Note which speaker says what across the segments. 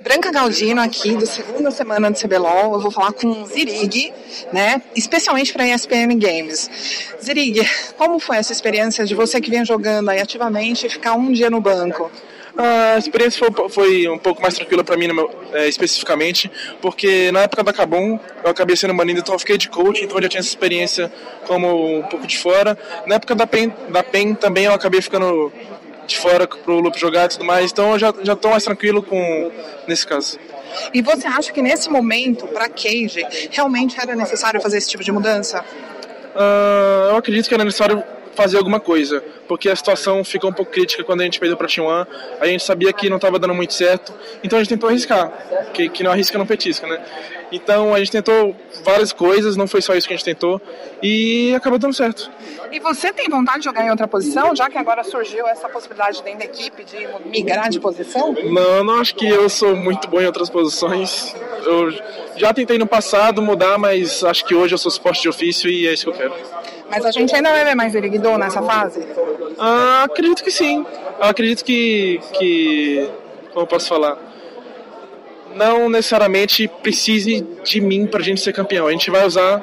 Speaker 1: Branca Galdino aqui, do segunda semana do CBLOL. Eu vou falar com Zirig, né? Especialmente para ESPN Games. Zirig, como foi essa experiência de você que vem jogando aí ativamente e ficar um dia no banco?
Speaker 2: A experiência foi, foi um pouco mais tranquila para mim, meu, é, especificamente, porque na época da Cabum eu acabei sendo banido, então eu fiquei de coach, então eu já tinha essa experiência como um pouco de fora. Na época da PEN, da PEN também eu acabei ficando de fora pro Loop jogar e tudo mais, então eu já, já tô mais tranquilo com nesse caso.
Speaker 1: E você acha que nesse momento, para Cage, realmente era necessário fazer esse tipo de mudança?
Speaker 2: Uh, eu acredito que era necessário fazer alguma coisa, porque a situação ficou um pouco crítica quando a gente perdeu para T1, a gente sabia que não estava dando muito certo, então a gente tentou arriscar, que, que não arrisca não petisca, né? Então a gente tentou várias coisas, não foi só isso que a gente tentou, e acabou dando certo.
Speaker 1: E você tem vontade de jogar em outra posição, já que agora surgiu essa possibilidade dentro da equipe de migrar de posição?
Speaker 2: Não, não acho que eu sou muito bom em outras posições. Eu já tentei no passado mudar, mas acho que hoje eu sou suporte de ofício e é isso que eu quero.
Speaker 1: Mas a gente ainda vai ver mais Eriguidor nessa fase?
Speaker 2: Ah, acredito que sim. Eu acredito que, que. Como eu posso falar? Não necessariamente precise de mim para a gente ser campeão. A gente vai usar.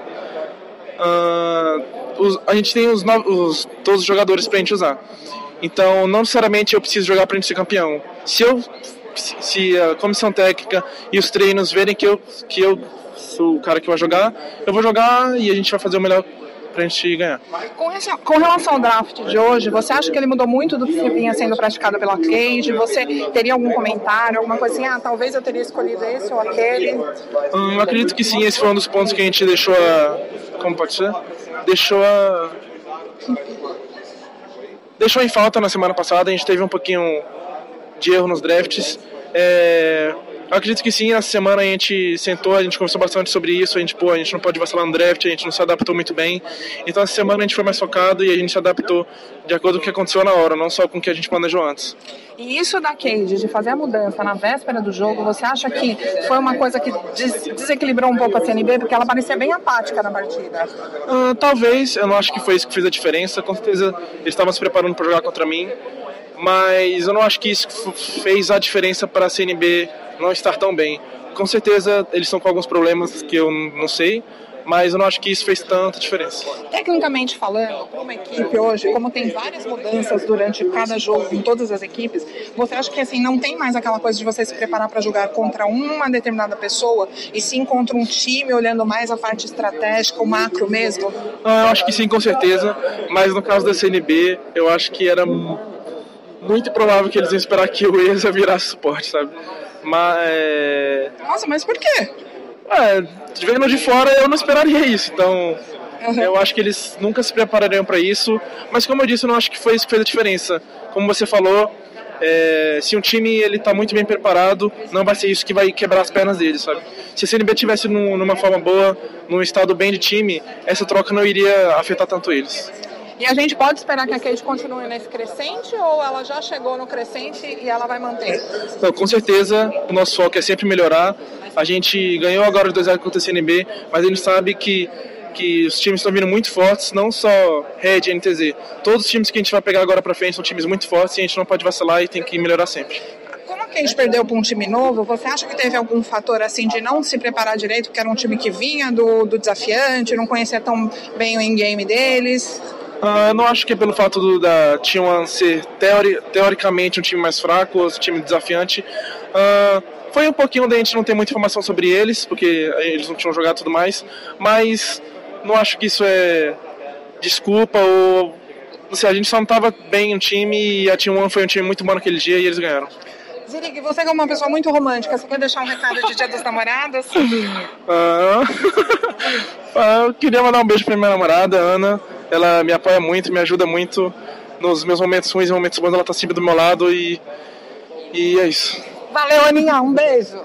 Speaker 2: Uh, os, a gente tem os, os, todos os jogadores para a gente usar. Então, não necessariamente eu preciso jogar para a gente ser campeão. Se eu se a comissão técnica e os treinos verem que eu, que eu sou o cara que vai jogar, eu vou jogar e a gente vai fazer o melhor pra gente ganhar.
Speaker 1: Com relação ao draft de hoje, você acha que ele mudou muito do que vinha sendo praticado pela Cage? Você teria algum comentário, alguma coisa assim? Ah, talvez eu teria escolhido esse ou aquele?
Speaker 2: Hum, eu acredito que sim, esse foi um dos pontos que a gente deixou a. Como pode ser? Deixou a. Deixou em falta na semana passada, a gente teve um pouquinho de erro nos drafts. É, eu acredito que sim, essa semana a gente sentou, a gente conversou bastante sobre isso, a gente, pô, a gente não pode vacilar no draft, a gente não se adaptou muito bem. Então essa semana a gente foi mais focado e a gente se adaptou de acordo com o que aconteceu na hora, não só com o que a gente planejou antes.
Speaker 1: E isso da Cade, de fazer a mudança na véspera do jogo, você acha que foi uma coisa que des desequilibrou um pouco a CNB? Porque ela parecia bem apática na partida.
Speaker 2: Uh, talvez, eu não acho que foi isso que fez a diferença. Com certeza eles estavam se preparando para jogar contra mim, mas eu não acho que isso fez a diferença para a CNB não estar tão bem. Com certeza eles estão com alguns problemas que eu não sei, mas eu não acho que isso fez tanta diferença.
Speaker 1: Tecnicamente falando, para uma equipe hoje, como tem várias mudanças durante cada jogo em todas as equipes, você acha que assim não tem mais aquela coisa de você se preparar para jogar contra uma determinada pessoa e sim contra um time olhando mais a parte estratégica, o macro mesmo?
Speaker 2: Ah, eu acho que sim, com certeza, mas no caso da CNB, eu acho que era muito provável que eles iam esperar que o ESA virasse suporte, sabe? Mas.
Speaker 1: Nossa, mas por quê?
Speaker 2: É, vendo de fora eu não esperaria isso, então. Uhum. Eu acho que eles nunca se preparariam para isso, mas como eu disse, eu não acho que foi isso que fez a diferença. Como você falou, é, se um time ele está muito bem preparado, não vai ser isso que vai quebrar as pernas dele, sabe? Se a CNB tivesse num, numa forma boa, num estado bem de time, essa troca não iria afetar tanto eles.
Speaker 1: E a gente pode esperar que a Kate continue nesse crescente ou ela já chegou no crescente e ela vai manter?
Speaker 2: Não, com certeza, o nosso foco é sempre melhorar. A gente ganhou agora os 2 contra a CNB, mas a gente sabe que que os times estão vindo muito fortes, não só Red e NTZ. Todos os times que a gente vai pegar agora para frente são times muito fortes e a gente não pode vacilar e tem que melhorar sempre.
Speaker 1: Como que a gente perdeu para um time novo, você acha que teve algum fator assim de não se preparar direito, porque era um time que vinha do, do desafiante, não conhecia tão bem o in-game deles?
Speaker 2: Uh, eu não acho que é pelo fato do, da T1 ser teori, teoricamente um time mais fraco, um time desafiante. Uh, foi um pouquinho da gente não ter muita informação sobre eles, porque eles não tinham jogado tudo mais, mas não acho que isso é desculpa ou. Não sei, a gente só não estava bem no time e a T1 foi um time muito bom naquele dia e eles ganharam.
Speaker 1: Zirig, você é uma pessoa muito romântica, você quer deixar um recado de Dia dos Namorados?
Speaker 2: Ah, eu queria mandar um beijo pra minha namorada, Ana. Ela me apoia muito, me ajuda muito nos meus momentos ruins e momentos bons. Ela tá sempre do meu lado e, e é isso.
Speaker 1: Valeu, Aninha. Um beijo.